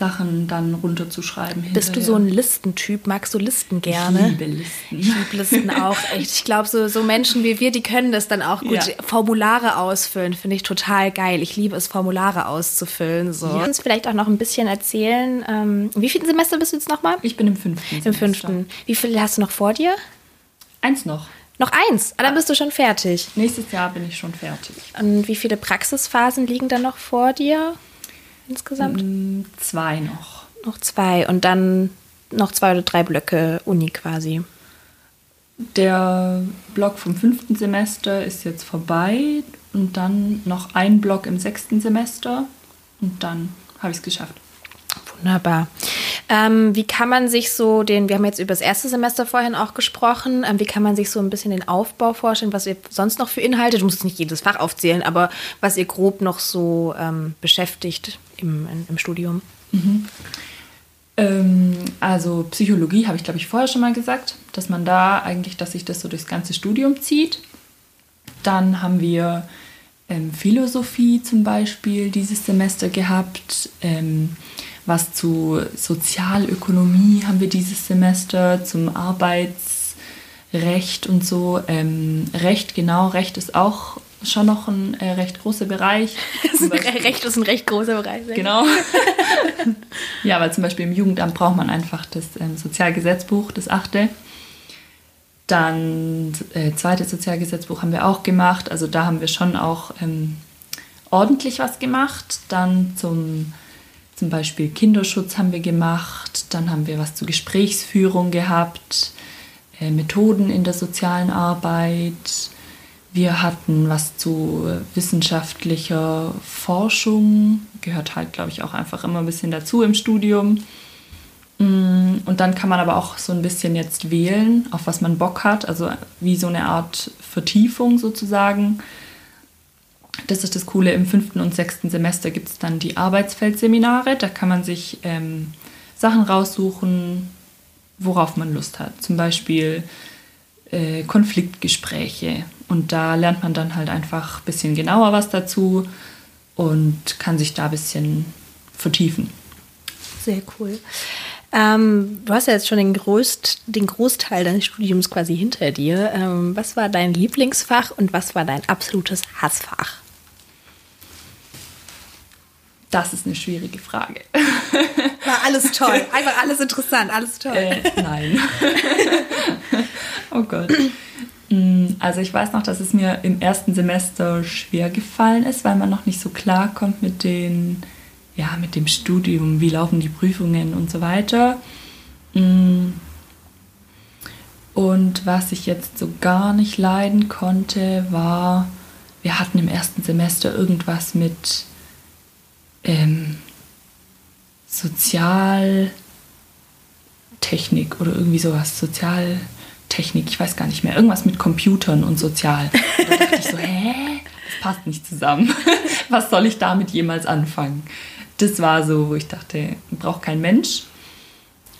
Sachen dann runterzuschreiben. Bist du so ein Listentyp? Magst du Listen gerne? Ich liebe Listen. Ich liebe Listen auch echt. [LAUGHS] Ich glaube, so, so Menschen wie wir, die können das dann auch gut. Ja. Formulare ausfüllen, finde ich total geil. Ich liebe es, Formulare auszufüllen. So. Kannst du uns vielleicht auch noch ein bisschen erzählen, ähm, wie viel Semester bist du jetzt nochmal? Ich bin im fünften. Im Semester. fünften. Wie viele hast du noch vor dir? Eins noch. Noch eins. Ah, dann bist du schon fertig. Nächstes Jahr bin ich schon fertig. Und wie viele Praxisphasen liegen dann noch vor dir insgesamt? Mm, Zwei noch. Noch zwei. Und dann noch zwei oder drei Blöcke Uni quasi. Der Block vom fünften Semester ist jetzt vorbei und dann noch ein Block im sechsten Semester und dann habe ich es geschafft. Wunderbar. Ähm, wie kann man sich so den, wir haben jetzt über das erste Semester vorhin auch gesprochen, ähm, wie kann man sich so ein bisschen den Aufbau vorstellen, was ihr sonst noch für Inhalte, du musst nicht jedes Fach aufzählen, aber was ihr grob noch so ähm, beschäftigt im, im Studium? Mhm. Ähm, also Psychologie habe ich, glaube ich, vorher schon mal gesagt, dass man da eigentlich, dass sich das so durchs ganze Studium zieht. Dann haben wir ähm, Philosophie zum Beispiel dieses Semester gehabt. Ähm, was zu Sozialökonomie haben wir dieses Semester, zum Arbeitsrecht und so. Ähm, Recht, genau, Recht ist auch schon noch ein äh, recht großer Bereich. [LAUGHS] recht ist ein recht großer Bereich. Genau. [LAUGHS] ja, weil zum Beispiel im Jugendamt braucht man einfach das ähm, Sozialgesetzbuch, das achte. Dann äh, zweites Sozialgesetzbuch haben wir auch gemacht. Also da haben wir schon auch ähm, ordentlich was gemacht. Dann zum, zum Beispiel Kinderschutz haben wir gemacht. Dann haben wir was zur Gesprächsführung gehabt, äh, Methoden in der sozialen Arbeit. Wir hatten was zu wissenschaftlicher Forschung, gehört halt, glaube ich, auch einfach immer ein bisschen dazu im Studium. Mm, und dann kann man aber auch so ein bisschen jetzt wählen, auf was man Bock hat, also wie so eine Art Vertiefung sozusagen. Das ist das Coole, im fünften und sechsten Semester gibt es dann die Arbeitsfeldseminare. Da kann man sich ähm, Sachen raussuchen, worauf man Lust hat. Zum Beispiel äh, Konfliktgespräche. Und da lernt man dann halt einfach ein bisschen genauer was dazu und kann sich da ein bisschen vertiefen. Sehr cool. Ähm, du hast ja jetzt schon den, Größt, den Großteil deines Studiums quasi hinter dir. Ähm, was war dein Lieblingsfach und was war dein absolutes Hassfach? Das ist eine schwierige Frage. [LAUGHS] War alles toll. Einfach alles interessant, alles toll. Äh, nein. [LAUGHS] oh Gott. Mm, also ich weiß noch, dass es mir im ersten Semester schwer gefallen ist, weil man noch nicht so klar kommt mit den ja, mit dem Studium, wie laufen die Prüfungen und so weiter. Mm. Und was ich jetzt so gar nicht leiden konnte, war, wir hatten im ersten Semester irgendwas mit ähm, Sozialtechnik oder irgendwie sowas, Sozialtechnik, ich weiß gar nicht mehr, irgendwas mit Computern und Sozial. da dachte ich so, [LAUGHS] hä? Das passt nicht zusammen. [LAUGHS] Was soll ich damit jemals anfangen? Das war so, wo ich dachte, braucht kein Mensch.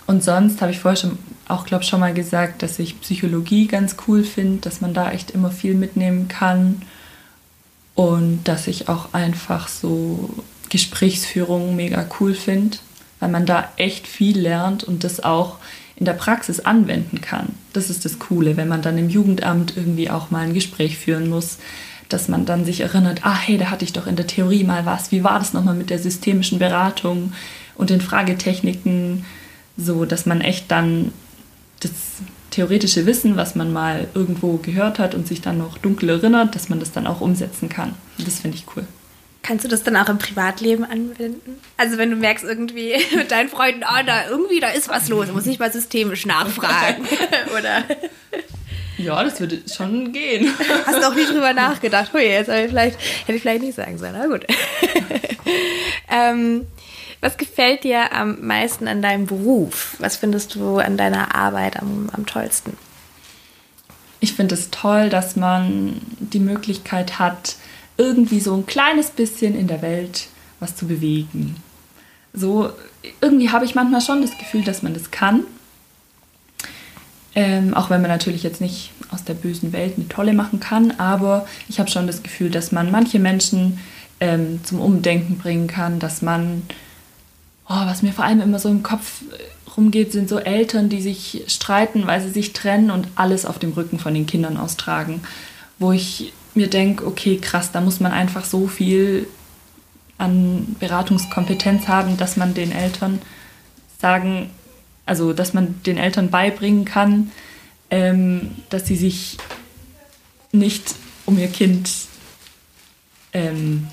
Und sonst habe ich vorher schon auch, glaube schon mal gesagt, dass ich Psychologie ganz cool finde, dass man da echt immer viel mitnehmen kann und dass ich auch einfach so Gesprächsführung mega cool finde, weil man da echt viel lernt und das auch in der Praxis anwenden kann. Das ist das Coole, wenn man dann im Jugendamt irgendwie auch mal ein Gespräch führen muss, dass man dann sich erinnert, ah hey, da hatte ich doch in der Theorie mal was, wie war das nochmal mit der systemischen Beratung und den Fragetechniken, so dass man echt dann das theoretische Wissen, was man mal irgendwo gehört hat und sich dann noch dunkel erinnert, dass man das dann auch umsetzen kann. das finde ich cool. Kannst du das dann auch im Privatleben anwenden? Also wenn du merkst irgendwie [LAUGHS] mit deinen Freunden, ah, da irgendwie, da ist was los, muss ich mal systemisch nachfragen, [LAUGHS] oder? Ja, das würde schon gehen. [LAUGHS] Hast du auch nie drüber nachgedacht? Hui, jetzt ich vielleicht, hätte ich vielleicht nicht sagen sollen. Na gut. [LAUGHS] ähm, was gefällt dir am meisten an deinem Beruf? Was findest du an deiner Arbeit am, am tollsten? Ich finde es toll, dass man die Möglichkeit hat, irgendwie so ein kleines bisschen in der Welt was zu bewegen. So, irgendwie habe ich manchmal schon das Gefühl, dass man das kann ähm, auch wenn man natürlich jetzt nicht aus der bösen Welt eine tolle machen kann, aber ich habe schon das Gefühl, dass man manche Menschen ähm, zum Umdenken bringen kann, dass man, oh, was mir vor allem immer so im Kopf rumgeht, sind so Eltern, die sich streiten, weil sie sich trennen und alles auf dem Rücken von den Kindern austragen. Wo ich mir denke, okay, krass, da muss man einfach so viel an Beratungskompetenz haben, dass man den Eltern sagen, also dass man den Eltern beibringen kann, ähm, dass sie sich nicht um ihr Kind, ähm,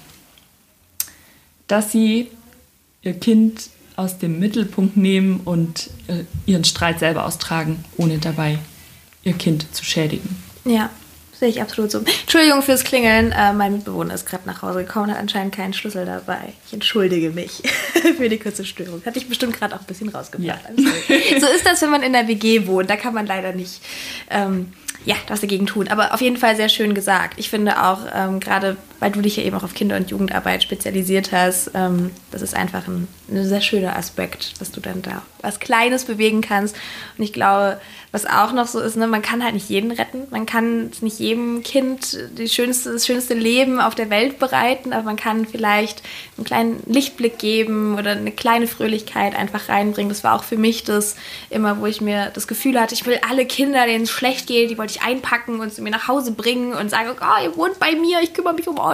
dass sie ihr Kind aus dem Mittelpunkt nehmen und äh, ihren Streit selber austragen, ohne dabei ihr Kind zu schädigen. Ja, sehe ich absolut so. Entschuldigung fürs Klingeln. Äh, mein Mitbewohner ist gerade nach Hause gekommen und hat anscheinend keinen Schlüssel dabei. Ich entschuldige mich [LAUGHS] für die kurze Störung. Hatte ich bestimmt gerade auch ein bisschen rausgebracht. Ja. so ist das, wenn man in der WG wohnt. Da kann man leider nicht ähm, ja, was dagegen tun. Aber auf jeden Fall sehr schön gesagt. Ich finde auch, ähm, gerade weil du dich ja eben auch auf Kinder- und Jugendarbeit spezialisiert hast, ähm, das ist einfach ein, ein sehr schöner Aspekt, dass du dann da was Kleines bewegen kannst. Und ich glaube, was auch noch so ist, ne, man kann halt nicht jeden retten. Man kann nicht jedem Kind schönste, das schönste Leben auf der Welt bereiten, aber man kann vielleicht einen kleinen Lichtblick geben oder eine kleine Fröhlichkeit einfach reinbringen. Das war auch für mich das immer, wo ich mir das Gefühl hatte, ich will alle Kinder, denen es schlecht geht, die wollte ich einpacken und zu mir nach Hause bringen und sagen, oh, ihr wohnt bei mir, ich kümmere mich um euch.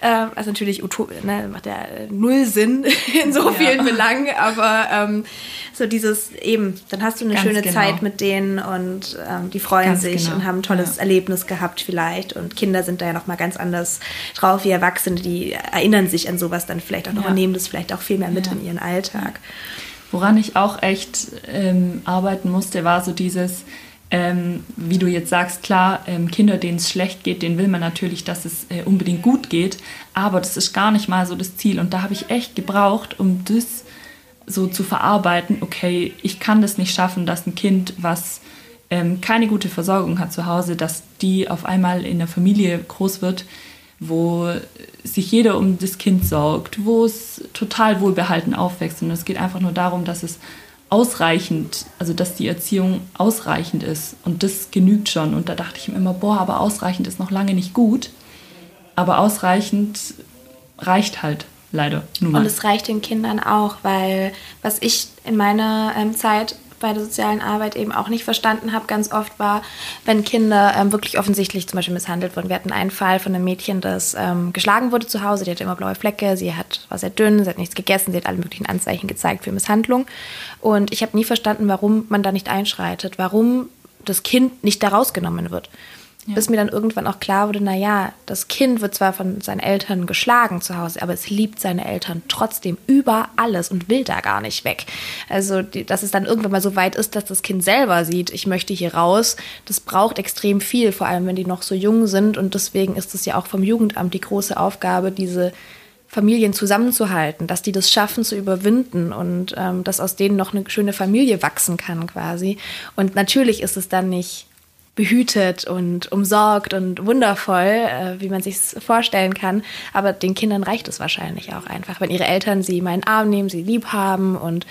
Äh, also natürlich ne, macht ja null Sinn [LAUGHS] in so vielen ja. Belangen, aber ähm, so dieses eben, dann hast du eine Ganz schöne genau. Zeit mit denen und ähm, die freuen ganz sich genau. und haben ein tolles ja. Erlebnis gehabt vielleicht und Kinder sind da ja nochmal ganz anders drauf wie Erwachsene, die erinnern sich an sowas dann vielleicht auch noch ja. und nehmen das vielleicht auch viel mehr mit in ihren Alltag. Woran ich auch echt ähm, arbeiten musste, war so dieses, ähm, wie du jetzt sagst, klar, ähm, Kinder, denen es schlecht geht, denen will man natürlich, dass es äh, unbedingt gut geht, aber das ist gar nicht mal so das Ziel. Und da habe ich echt gebraucht, um das so zu verarbeiten, okay, ich kann das nicht schaffen, dass ein Kind, was ähm, keine gute Versorgung hat zu Hause, dass die auf einmal in der Familie groß wird, wo sich jeder um das Kind sorgt, wo es total wohlbehalten aufwächst. Und es geht einfach nur darum, dass es ausreichend, also dass die Erziehung ausreichend ist. Und das genügt schon. Und da dachte ich mir immer, boah, aber ausreichend ist noch lange nicht gut. Aber ausreichend reicht halt leider. Nun mal. Und es reicht den Kindern auch, weil was ich in meiner ähm, Zeit bei der sozialen Arbeit eben auch nicht verstanden habe, ganz oft war, wenn Kinder ähm, wirklich offensichtlich zum Beispiel misshandelt wurden. Wir hatten einen Fall von einem Mädchen, das ähm, geschlagen wurde zu Hause, die hatte immer blaue Flecke, sie hat, war sehr dünn, sie hat nichts gegessen, sie hat alle möglichen Anzeichen gezeigt für Misshandlung. Und ich habe nie verstanden, warum man da nicht einschreitet, warum das Kind nicht da rausgenommen wird. Ja. Bis mir dann irgendwann auch klar wurde, naja, das Kind wird zwar von seinen Eltern geschlagen zu Hause, aber es liebt seine Eltern trotzdem über alles und will da gar nicht weg. Also, dass es dann irgendwann mal so weit ist, dass das Kind selber sieht, ich möchte hier raus, das braucht extrem viel, vor allem wenn die noch so jung sind. Und deswegen ist es ja auch vom Jugendamt die große Aufgabe, diese Familien zusammenzuhalten, dass die das schaffen zu überwinden und ähm, dass aus denen noch eine schöne Familie wachsen kann quasi. Und natürlich ist es dann nicht behütet und umsorgt und wundervoll, äh, wie man sich vorstellen kann. Aber den Kindern reicht es wahrscheinlich auch einfach, wenn ihre Eltern sie mal in den Arm nehmen, sie lieb haben und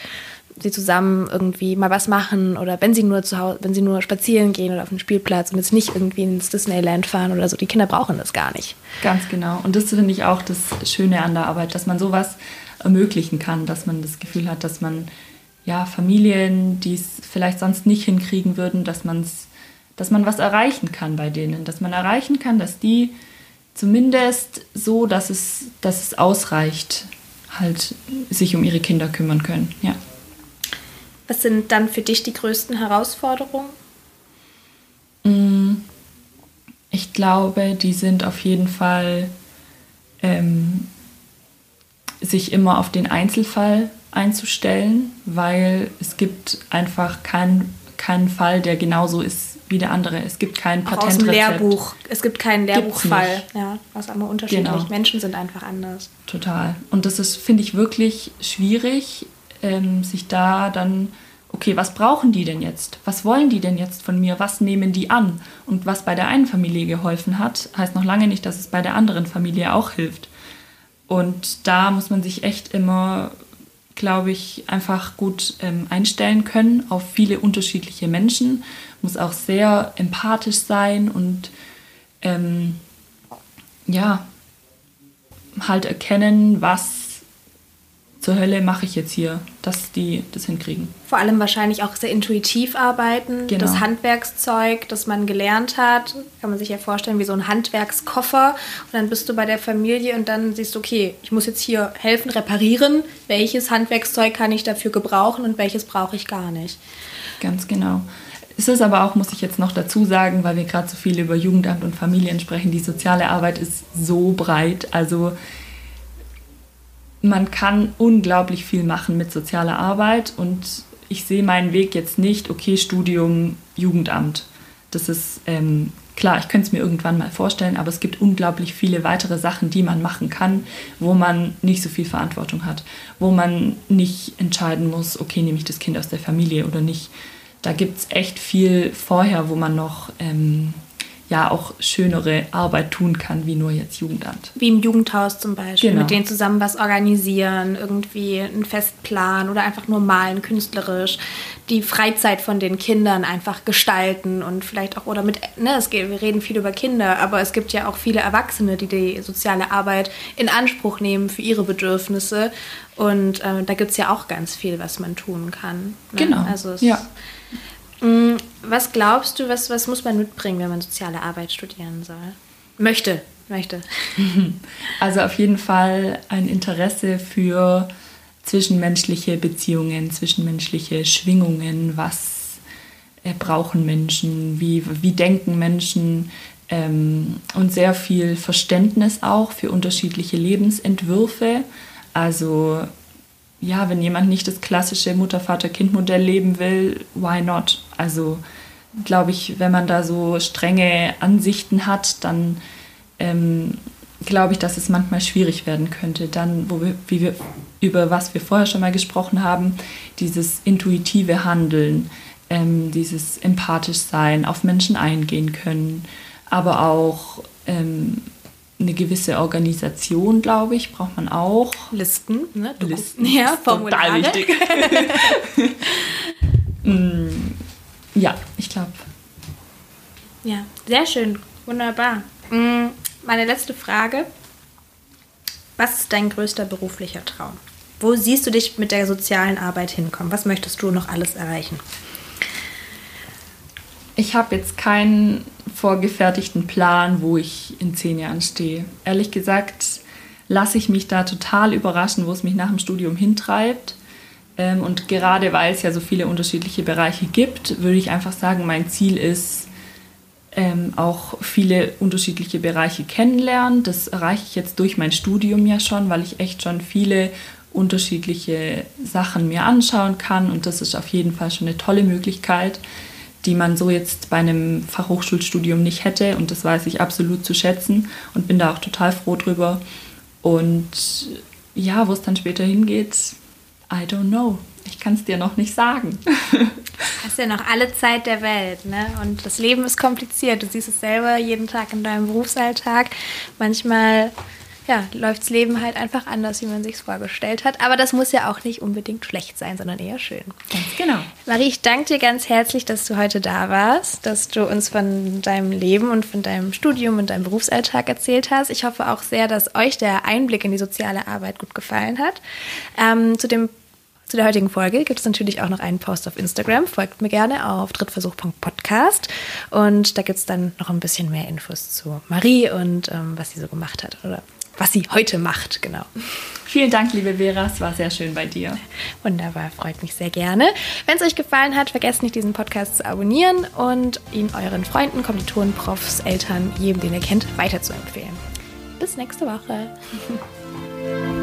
sie zusammen irgendwie mal was machen oder wenn sie nur zu Hause, wenn sie nur spazieren gehen oder auf den Spielplatz und jetzt nicht irgendwie ins Disneyland fahren oder so. Die Kinder brauchen das gar nicht. Ganz genau. Und das finde ich auch das Schöne an der Arbeit, dass man sowas ermöglichen kann, dass man das Gefühl hat, dass man ja Familien, die es vielleicht sonst nicht hinkriegen würden, dass man es dass man was erreichen kann bei denen, dass man erreichen kann, dass die zumindest so, dass es, dass es ausreicht, halt sich um ihre Kinder kümmern können. Ja. Was sind dann für dich die größten Herausforderungen? Mm, ich glaube, die sind auf jeden Fall, ähm, sich immer auf den Einzelfall einzustellen, weil es gibt einfach keinen keinen Fall, der genauso ist wie der andere. Es gibt kein Patentrezept. Aus dem Lehrbuch. Es gibt keinen Lehrbuchfall. Ja, was immer unterschiedlich. Genau. Menschen sind einfach anders. Total. Und das ist, finde ich, wirklich schwierig, ähm, sich da dann, okay, was brauchen die denn jetzt? Was wollen die denn jetzt von mir? Was nehmen die an? Und was bei der einen Familie geholfen hat, heißt noch lange nicht, dass es bei der anderen Familie auch hilft. Und da muss man sich echt immer glaube ich, einfach gut ähm, einstellen können auf viele unterschiedliche Menschen. Muss auch sehr empathisch sein und ähm, ja, halt erkennen, was zur Hölle mache ich jetzt hier, dass die das hinkriegen. Vor allem wahrscheinlich auch sehr intuitiv arbeiten. Genau. Das Handwerkszeug, das man gelernt hat, kann man sich ja vorstellen wie so ein Handwerkskoffer. Und dann bist du bei der Familie und dann siehst du, okay, ich muss jetzt hier helfen, reparieren. Welches Handwerkszeug kann ich dafür gebrauchen und welches brauche ich gar nicht? Ganz genau. Es ist aber auch, muss ich jetzt noch dazu sagen, weil wir gerade so viel über Jugendamt und Familien sprechen, die soziale Arbeit ist so breit. Also man kann unglaublich viel machen mit sozialer Arbeit und ich sehe meinen Weg jetzt nicht, okay, Studium, Jugendamt. Das ist ähm, Klar, ich könnte es mir irgendwann mal vorstellen, aber es gibt unglaublich viele weitere Sachen, die man machen kann, wo man nicht so viel Verantwortung hat, wo man nicht entscheiden muss, okay, nehme ich das Kind aus der Familie oder nicht. Da gibt es echt viel vorher, wo man noch ähm, ja auch schönere Arbeit tun kann, wie nur jetzt Jugendamt. Wie im Jugendhaus zum Beispiel, genau. mit denen zusammen was organisieren, irgendwie einen Festplan oder einfach nur malen, künstlerisch, die Freizeit von den Kindern einfach gestalten und vielleicht auch, oder mit, ne, es geht, wir reden viel über Kinder, aber es gibt ja auch viele Erwachsene, die die soziale Arbeit in Anspruch nehmen für ihre Bedürfnisse und äh, da gibt es ja auch ganz viel, was man tun kann. Ne? Genau, also ja. Mm, was glaubst du, was, was muss man mitbringen, wenn man soziale Arbeit studieren soll? Möchte, möchte. [LAUGHS] Also auf jeden Fall ein Interesse für zwischenmenschliche Beziehungen, zwischenmenschliche Schwingungen, was äh, brauchen Menschen, wie, wie denken Menschen ähm, und sehr viel Verständnis auch für unterschiedliche Lebensentwürfe. Also ja, wenn jemand nicht das klassische Mutter-Vater-Kind-Modell leben will, why not? Also glaube ich, wenn man da so strenge Ansichten hat, dann ähm, glaube ich, dass es manchmal schwierig werden könnte. Dann, wo wir, wie wir, über was wir vorher schon mal gesprochen haben, dieses intuitive Handeln, ähm, dieses empathisch sein, auf Menschen eingehen können, aber auch ähm, eine gewisse Organisation, glaube ich, braucht man auch. Listen, ne? Listen. Ja, Formulare. Total wichtig. [LAUGHS] [LAUGHS] Mm, ja, ich glaube. Ja, sehr schön. Wunderbar. Mm, meine letzte Frage. Was ist dein größter beruflicher Traum? Wo siehst du dich mit der sozialen Arbeit hinkommen? Was möchtest du noch alles erreichen? Ich habe jetzt keinen vorgefertigten Plan, wo ich in zehn Jahren stehe. Ehrlich gesagt lasse ich mich da total überraschen, wo es mich nach dem Studium hintreibt. Ähm, und gerade weil es ja so viele unterschiedliche Bereiche gibt, würde ich einfach sagen, mein Ziel ist, ähm, auch viele unterschiedliche Bereiche kennenlernen. Das erreiche ich jetzt durch mein Studium ja schon, weil ich echt schon viele unterschiedliche Sachen mir anschauen kann. Und das ist auf jeden Fall schon eine tolle Möglichkeit die man so jetzt bei einem Fachhochschulstudium nicht hätte. Und das weiß ich absolut zu schätzen und bin da auch total froh drüber. Und ja, wo es dann später hingeht, I don't know. Ich kann es dir noch nicht sagen. [LAUGHS] Hast ja noch alle Zeit der Welt, ne? Und das Leben ist kompliziert. Du siehst es selber jeden Tag in deinem Berufsalltag. Manchmal ja, läuft das Leben halt einfach anders, wie man sich vorgestellt hat. Aber das muss ja auch nicht unbedingt schlecht sein, sondern eher schön. Ganz genau. Marie, ich danke dir ganz herzlich, dass du heute da warst, dass du uns von deinem Leben und von deinem Studium und deinem Berufsalltag erzählt hast. Ich hoffe auch sehr, dass euch der Einblick in die soziale Arbeit gut gefallen hat. Ähm, zu dem zu der heutigen Folge gibt es natürlich auch noch einen Post auf Instagram. Folgt mir gerne auf drittversuch.podcast. Und da gibt es dann noch ein bisschen mehr Infos zu Marie und ähm, was sie so gemacht hat oder was sie heute macht, genau. Vielen Dank, liebe Vera. Es war sehr schön bei dir. Wunderbar, freut mich sehr gerne. Wenn es euch gefallen hat, vergesst nicht, diesen Podcast zu abonnieren und ihn euren Freunden, Kommilitonen, Profs, Eltern, jedem, den ihr kennt, weiterzuempfehlen. Bis nächste Woche. [LAUGHS]